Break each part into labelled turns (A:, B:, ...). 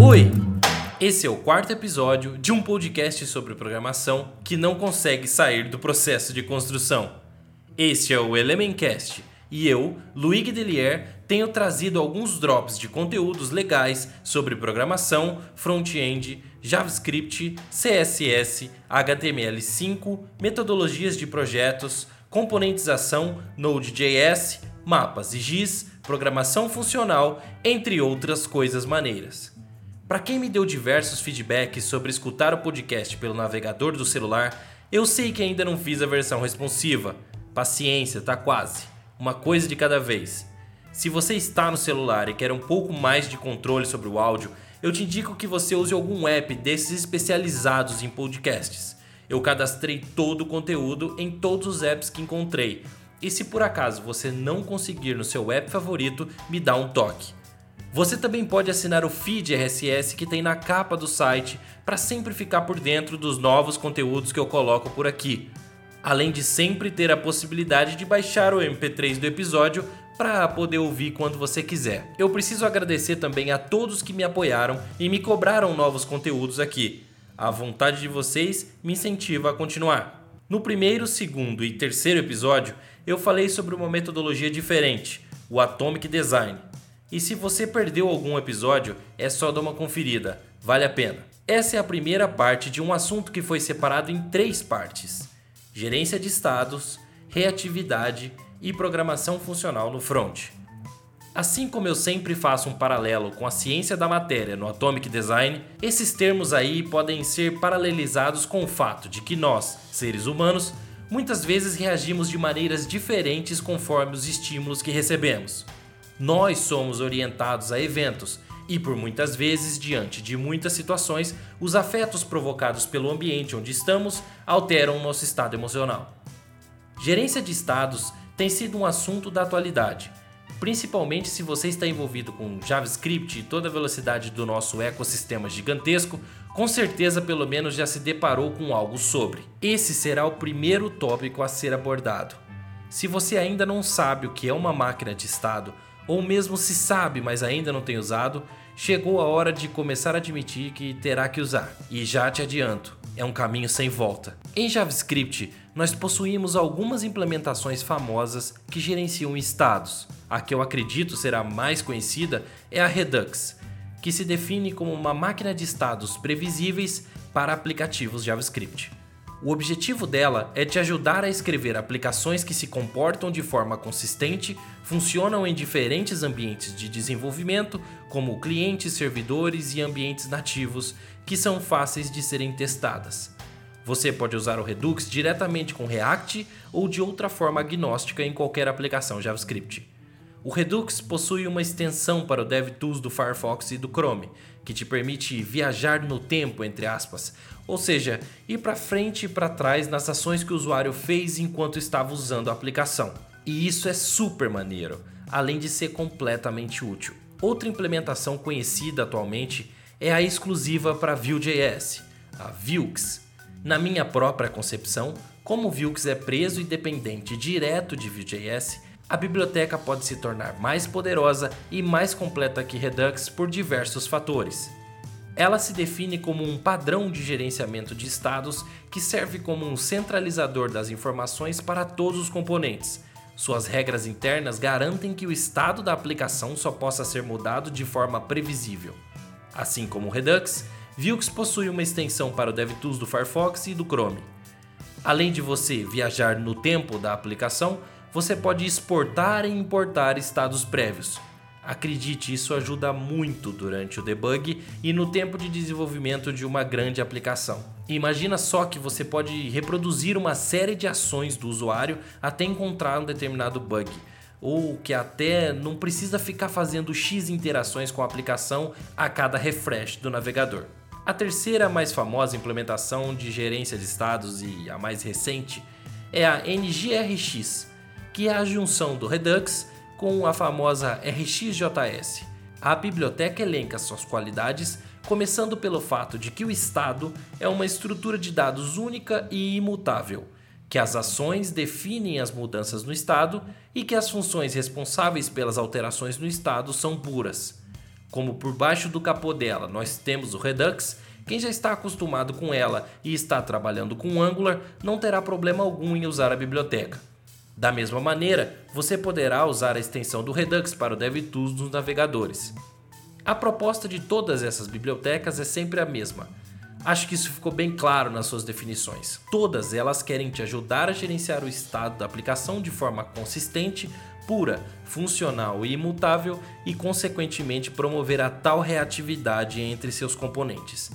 A: Oi! Esse é o quarto episódio de um podcast sobre programação que não consegue sair do processo de construção. Este é o Elementcast e eu, Luigi Delier, tenho trazido alguns drops de conteúdos legais sobre programação, front-end, JavaScript, CSS, HTML5, metodologias de projetos, componentização, Node.js, mapas e GIS, programação funcional, entre outras coisas maneiras. Para quem me deu diversos feedbacks sobre escutar o podcast pelo navegador do celular, eu sei que ainda não fiz a versão responsiva. Paciência, tá quase. Uma coisa de cada vez. Se você está no celular e quer um pouco mais de controle sobre o áudio, eu te indico que você use algum app desses especializados em podcasts. Eu cadastrei todo o conteúdo em todos os apps que encontrei. E se por acaso você não conseguir no seu app favorito, me dá um toque. Você também pode assinar o feed RSS que tem na capa do site para sempre ficar por dentro dos novos conteúdos que eu coloco por aqui. Além de sempre ter a possibilidade de baixar o MP3 do episódio para poder ouvir quando você quiser. Eu preciso agradecer também a todos que me apoiaram e me cobraram novos conteúdos aqui. A vontade de vocês me incentiva a continuar. No primeiro, segundo e terceiro episódio, eu falei sobre uma metodologia diferente, o Atomic Design. E se você perdeu algum episódio, é só dar uma conferida, vale a pena. Essa é a primeira parte de um assunto que foi separado em três partes: gerência de estados, reatividade e programação funcional no front. Assim como eu sempre faço um paralelo com a ciência da matéria no Atomic Design, esses termos aí podem ser paralelizados com o fato de que nós, seres humanos, muitas vezes reagimos de maneiras diferentes conforme os estímulos que recebemos. Nós somos orientados a eventos e, por muitas vezes, diante de muitas situações, os afetos provocados pelo ambiente onde estamos alteram o nosso estado emocional. Gerência de estados tem sido um assunto da atualidade, principalmente se você está envolvido com JavaScript e toda a velocidade do nosso ecossistema gigantesco, com certeza pelo menos já se deparou com algo sobre. Esse será o primeiro tópico a ser abordado. Se você ainda não sabe o que é uma máquina de estado, ou mesmo se sabe, mas ainda não tem usado, chegou a hora de começar a admitir que terá que usar. E já te adianto, é um caminho sem volta. Em JavaScript, nós possuímos algumas implementações famosas que gerenciam estados. A que eu acredito será mais conhecida é a Redux, que se define como uma máquina de estados previsíveis para aplicativos JavaScript. O objetivo dela é te ajudar a escrever aplicações que se comportam de forma consistente, funcionam em diferentes ambientes de desenvolvimento, como clientes, servidores e ambientes nativos, que são fáceis de serem testadas. Você pode usar o Redux diretamente com React ou de outra forma agnóstica em qualquer aplicação JavaScript. O Redux possui uma extensão para o DevTools do Firefox e do Chrome, que te permite viajar no tempo, entre aspas, ou seja, ir para frente e para trás nas ações que o usuário fez enquanto estava usando a aplicação. E isso é super maneiro, além de ser completamente útil. Outra implementação conhecida atualmente é a exclusiva para Vue.js, a Vuex. Na minha própria concepção, como o Vuex é preso e dependente direto de Vue.js, a biblioteca pode se tornar mais poderosa e mais completa que Redux por diversos fatores. Ela se define como um padrão de gerenciamento de estados que serve como um centralizador das informações para todos os componentes. Suas regras internas garantem que o estado da aplicação só possa ser mudado de forma previsível. Assim como Redux, Vuex possui uma extensão para o DevTools do Firefox e do Chrome. Além de você viajar no tempo da aplicação, você pode exportar e importar estados prévios. Acredite, isso ajuda muito durante o debug e no tempo de desenvolvimento de uma grande aplicação. Imagina só que você pode reproduzir uma série de ações do usuário até encontrar um determinado bug, ou que até não precisa ficar fazendo X interações com a aplicação a cada refresh do navegador. A terceira mais famosa implementação de gerência de estados e a mais recente é a NGRX, que é a junção do Redux com a famosa RxJS. A biblioteca elenca suas qualidades, começando pelo fato de que o estado é uma estrutura de dados única e imutável, que as ações definem as mudanças no estado e que as funções responsáveis pelas alterações no estado são puras. Como por baixo do capô dela nós temos o Redux, quem já está acostumado com ela e está trabalhando com Angular não terá problema algum em usar a biblioteca. Da mesma maneira, você poderá usar a extensão do Redux para o DevTools nos navegadores. A proposta de todas essas bibliotecas é sempre a mesma. Acho que isso ficou bem claro nas suas definições. Todas elas querem te ajudar a gerenciar o estado da aplicação de forma consistente, pura, funcional e imutável e, consequentemente, promover a tal reatividade entre seus componentes.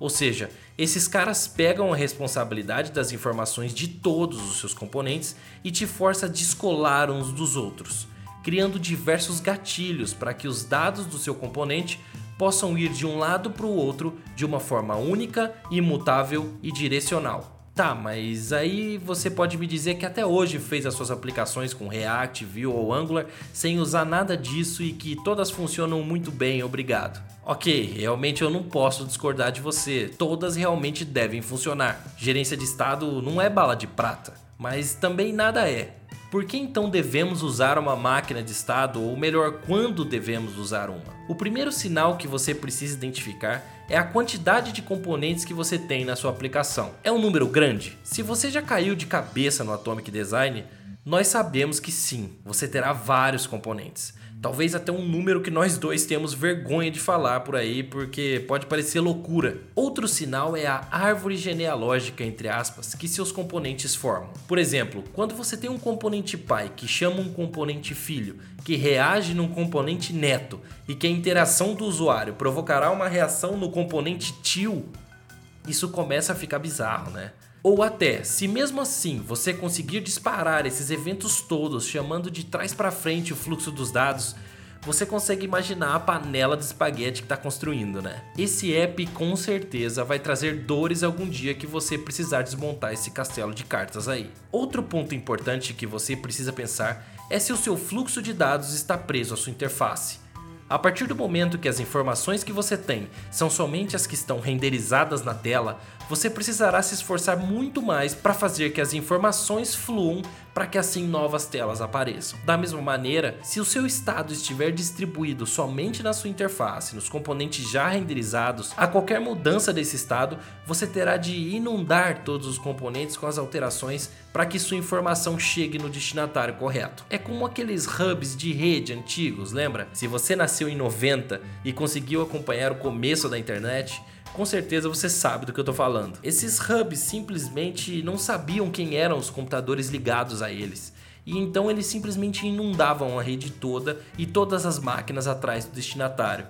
A: Ou seja, esses caras pegam a responsabilidade das informações de todos os seus componentes e te força a descolar uns dos outros, criando diversos gatilhos para que os dados do seu componente possam ir de um lado para o outro de uma forma única, imutável e direcional. Tá, mas aí você pode me dizer que até hoje fez as suas aplicações com React, Vue ou Angular sem usar nada disso e que todas funcionam muito bem, obrigado. Ok, realmente eu não posso discordar de você, todas realmente devem funcionar. Gerência de estado não é bala de prata, mas também nada é. Por que então devemos usar uma máquina de estado, ou melhor, quando devemos usar uma? O primeiro sinal que você precisa identificar é a quantidade de componentes que você tem na sua aplicação. É um número grande? Se você já caiu de cabeça no Atomic Design, nós sabemos que sim, você terá vários componentes. Talvez até um número que nós dois temos vergonha de falar por aí, porque pode parecer loucura. Outro sinal é a árvore genealógica, entre aspas, que seus componentes formam. Por exemplo, quando você tem um componente pai que chama um componente filho, que reage num componente neto e que a interação do usuário provocará uma reação no componente tio, isso começa a ficar bizarro, né? Ou até, se mesmo assim você conseguir disparar esses eventos todos chamando de trás para frente o fluxo dos dados, você consegue imaginar a panela de espaguete que está construindo, né? Esse app com certeza vai trazer dores algum dia que você precisar desmontar esse castelo de cartas aí. Outro ponto importante que você precisa pensar é se o seu fluxo de dados está preso à sua interface. A partir do momento que as informações que você tem são somente as que estão renderizadas na tela, você precisará se esforçar muito mais para fazer que as informações fluam para que assim novas telas apareçam. Da mesma maneira, se o seu estado estiver distribuído somente na sua interface, nos componentes já renderizados, a qualquer mudança desse estado, você terá de inundar todos os componentes com as alterações para que sua informação chegue no destinatário correto. É como aqueles hubs de rede antigos, lembra? Se você nasceu em 90 e conseguiu acompanhar o começo da internet, com certeza você sabe do que eu tô falando. Esses hubs simplesmente não sabiam quem eram os computadores ligados a eles. E então eles simplesmente inundavam a rede toda e todas as máquinas atrás do destinatário.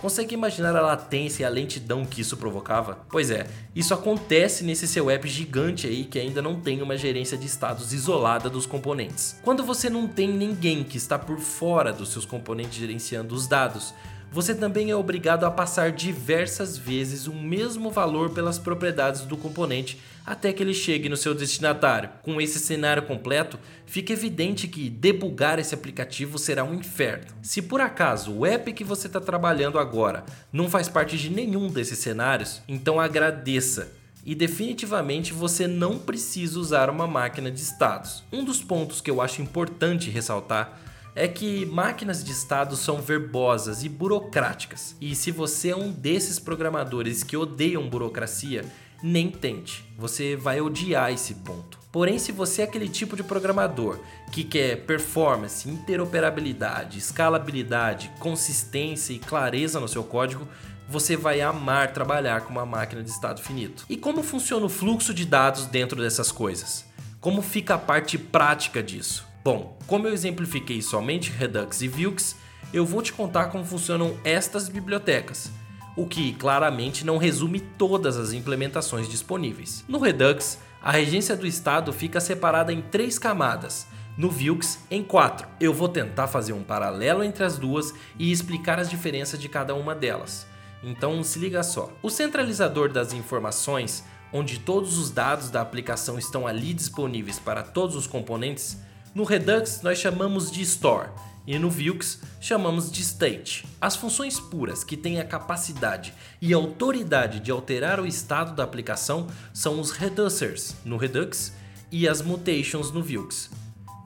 A: Consegue imaginar a latência e a lentidão que isso provocava? Pois é, isso acontece nesse seu app gigante aí que ainda não tem uma gerência de estados isolada dos componentes. Quando você não tem ninguém que está por fora dos seus componentes gerenciando os dados, você também é obrigado a passar diversas vezes o mesmo valor pelas propriedades do componente até que ele chegue no seu destinatário. Com esse cenário completo, fica evidente que debugar esse aplicativo será um inferno. Se por acaso o app que você está trabalhando agora não faz parte de nenhum desses cenários, então agradeça e definitivamente você não precisa usar uma máquina de estados. Um dos pontos que eu acho importante ressaltar é que máquinas de estado são verbosas e burocráticas. E se você é um desses programadores que odeiam burocracia, nem tente. Você vai odiar esse ponto. Porém, se você é aquele tipo de programador que quer performance, interoperabilidade, escalabilidade, consistência e clareza no seu código, você vai amar trabalhar com uma máquina de estado finito. E como funciona o fluxo de dados dentro dessas coisas? Como fica a parte prática disso? Bom, como eu exemplifiquei somente Redux e Vuex, eu vou te contar como funcionam estas bibliotecas, o que claramente não resume todas as implementações disponíveis. No Redux, a regência do estado fica separada em três camadas, no Vuex em quatro. Eu vou tentar fazer um paralelo entre as duas e explicar as diferenças de cada uma delas. Então se liga só. O centralizador das informações, onde todos os dados da aplicação estão ali disponíveis para todos os componentes, no Redux nós chamamos de store e no Vuex chamamos de state. As funções puras que têm a capacidade e autoridade de alterar o estado da aplicação são os reducers no Redux e as mutations no Vuex.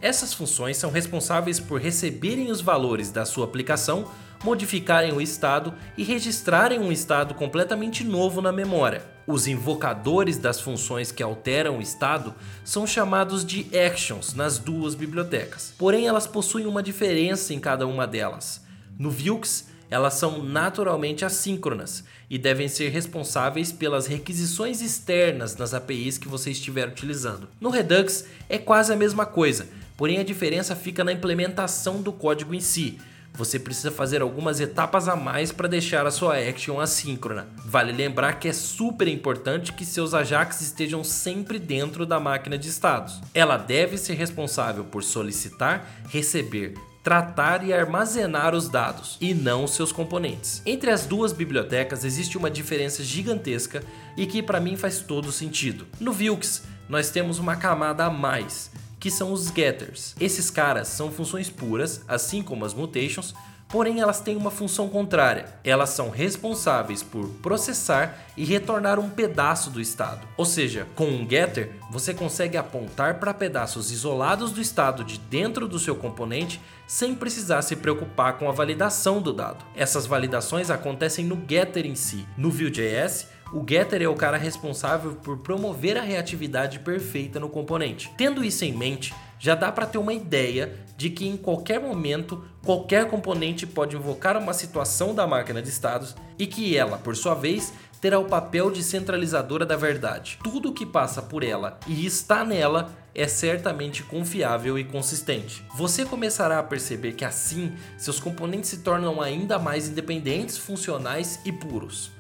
A: Essas funções são responsáveis por receberem os valores da sua aplicação modificarem o estado e registrarem um estado completamente novo na memória. Os invocadores das funções que alteram o estado são chamados de actions nas duas bibliotecas, porém elas possuem uma diferença em cada uma delas. No Vilks, elas são naturalmente assíncronas e devem ser responsáveis pelas requisições externas nas APIs que você estiver utilizando. No Redux é quase a mesma coisa, porém a diferença fica na implementação do código em si. Você precisa fazer algumas etapas a mais para deixar a sua action assíncrona. Vale lembrar que é super importante que seus Ajax estejam sempre dentro da máquina de estados. Ela deve ser responsável por solicitar, receber, tratar e armazenar os dados, e não seus componentes. Entre as duas bibliotecas existe uma diferença gigantesca e que para mim faz todo sentido. No Vilks, nós temos uma camada a mais, que são os getters. Esses caras são funções puras, assim como as mutations, porém elas têm uma função contrária. Elas são responsáveis por processar e retornar um pedaço do estado. Ou seja, com um getter, você consegue apontar para pedaços isolados do estado de dentro do seu componente sem precisar se preocupar com a validação do dado. Essas validações acontecem no getter em si. No Vue.js, o getter é o cara responsável por promover a reatividade perfeita no componente. Tendo isso em mente, já dá para ter uma ideia de que em qualquer momento qualquer componente pode invocar uma situação da máquina de estados e que ela, por sua vez, terá o papel de centralizadora da verdade. Tudo que passa por ela e está nela é certamente confiável e consistente. Você começará a perceber que assim seus componentes se tornam ainda mais independentes, funcionais e puros.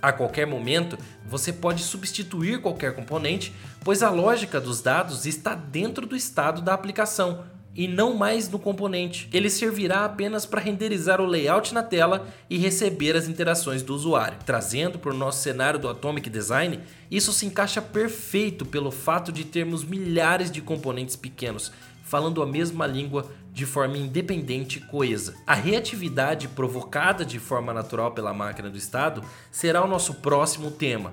A: A qualquer momento, você pode substituir qualquer componente, pois a lógica dos dados está dentro do estado da aplicação e não mais no componente. Ele servirá apenas para renderizar o layout na tela e receber as interações do usuário. Trazendo para o nosso cenário do Atomic Design, isso se encaixa perfeito pelo fato de termos milhares de componentes pequenos falando a mesma língua de forma independente e coesa. A reatividade provocada de forma natural pela máquina do Estado será o nosso próximo tema.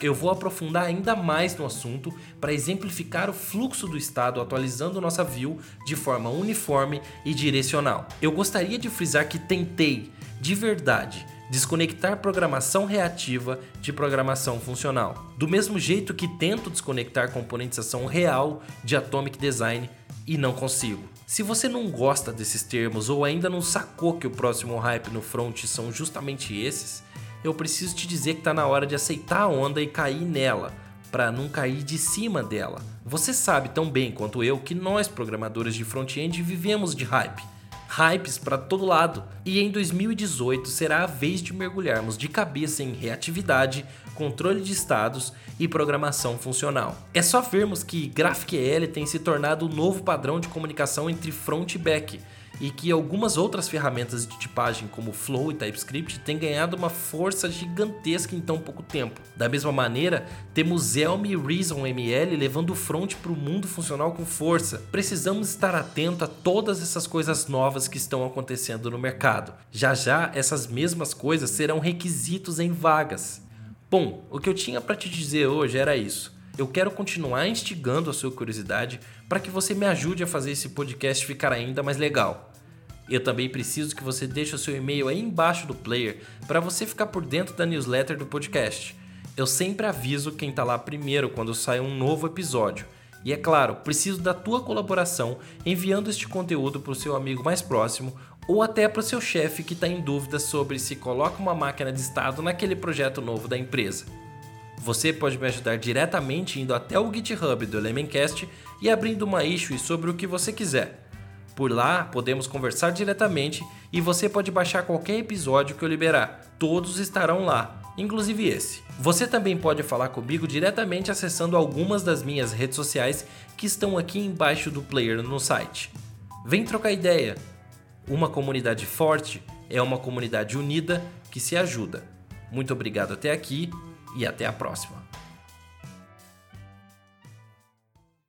A: Eu vou aprofundar ainda mais no assunto para exemplificar o fluxo do Estado atualizando nossa view de forma uniforme e direcional. Eu gostaria de frisar que tentei, de verdade, desconectar programação reativa de programação funcional. Do mesmo jeito que tento desconectar componentização real de Atomic Design e não consigo. Se você não gosta desses termos ou ainda não sacou que o próximo hype no front são justamente esses, eu preciso te dizer que está na hora de aceitar a onda e cair nela, para não cair de cima dela. Você sabe tão bem quanto eu que nós programadores de front-end vivemos de hype hypes para todo lado. E em 2018 será a vez de mergulharmos de cabeça em reatividade, controle de estados e programação funcional. É só vermos que GraphQL tem se tornado o novo padrão de comunicação entre front e back e que algumas outras ferramentas de tipagem como Flow e TypeScript têm ganhado uma força gigantesca em tão pouco tempo. Da mesma maneira, temos Elm e Reason ML levando o front para o mundo funcional com força. Precisamos estar atento a todas essas coisas novas que estão acontecendo no mercado. Já já essas mesmas coisas serão requisitos em vagas. Bom, o que eu tinha para te dizer hoje era isso. Eu quero continuar instigando a sua curiosidade para que você me ajude a fazer esse podcast ficar ainda mais legal. Eu também preciso que você deixe o seu e-mail aí embaixo do player para você ficar por dentro da newsletter do podcast. Eu sempre aviso quem está lá primeiro quando sai um novo episódio. E é claro, preciso da tua colaboração enviando este conteúdo para o seu amigo mais próximo ou até para o seu chefe que está em dúvida sobre se coloca uma máquina de estado naquele projeto novo da empresa. Você pode me ajudar diretamente indo até o GitHub do Elementcast e abrindo uma issue sobre o que você quiser. Por lá, podemos conversar diretamente e você pode baixar qualquer episódio que eu liberar. Todos estarão lá, inclusive esse. Você também pode falar comigo diretamente acessando algumas das minhas redes sociais que estão aqui embaixo do player no site. Vem trocar ideia. Uma comunidade forte é uma comunidade unida que se ajuda. Muito obrigado até aqui e até a próxima.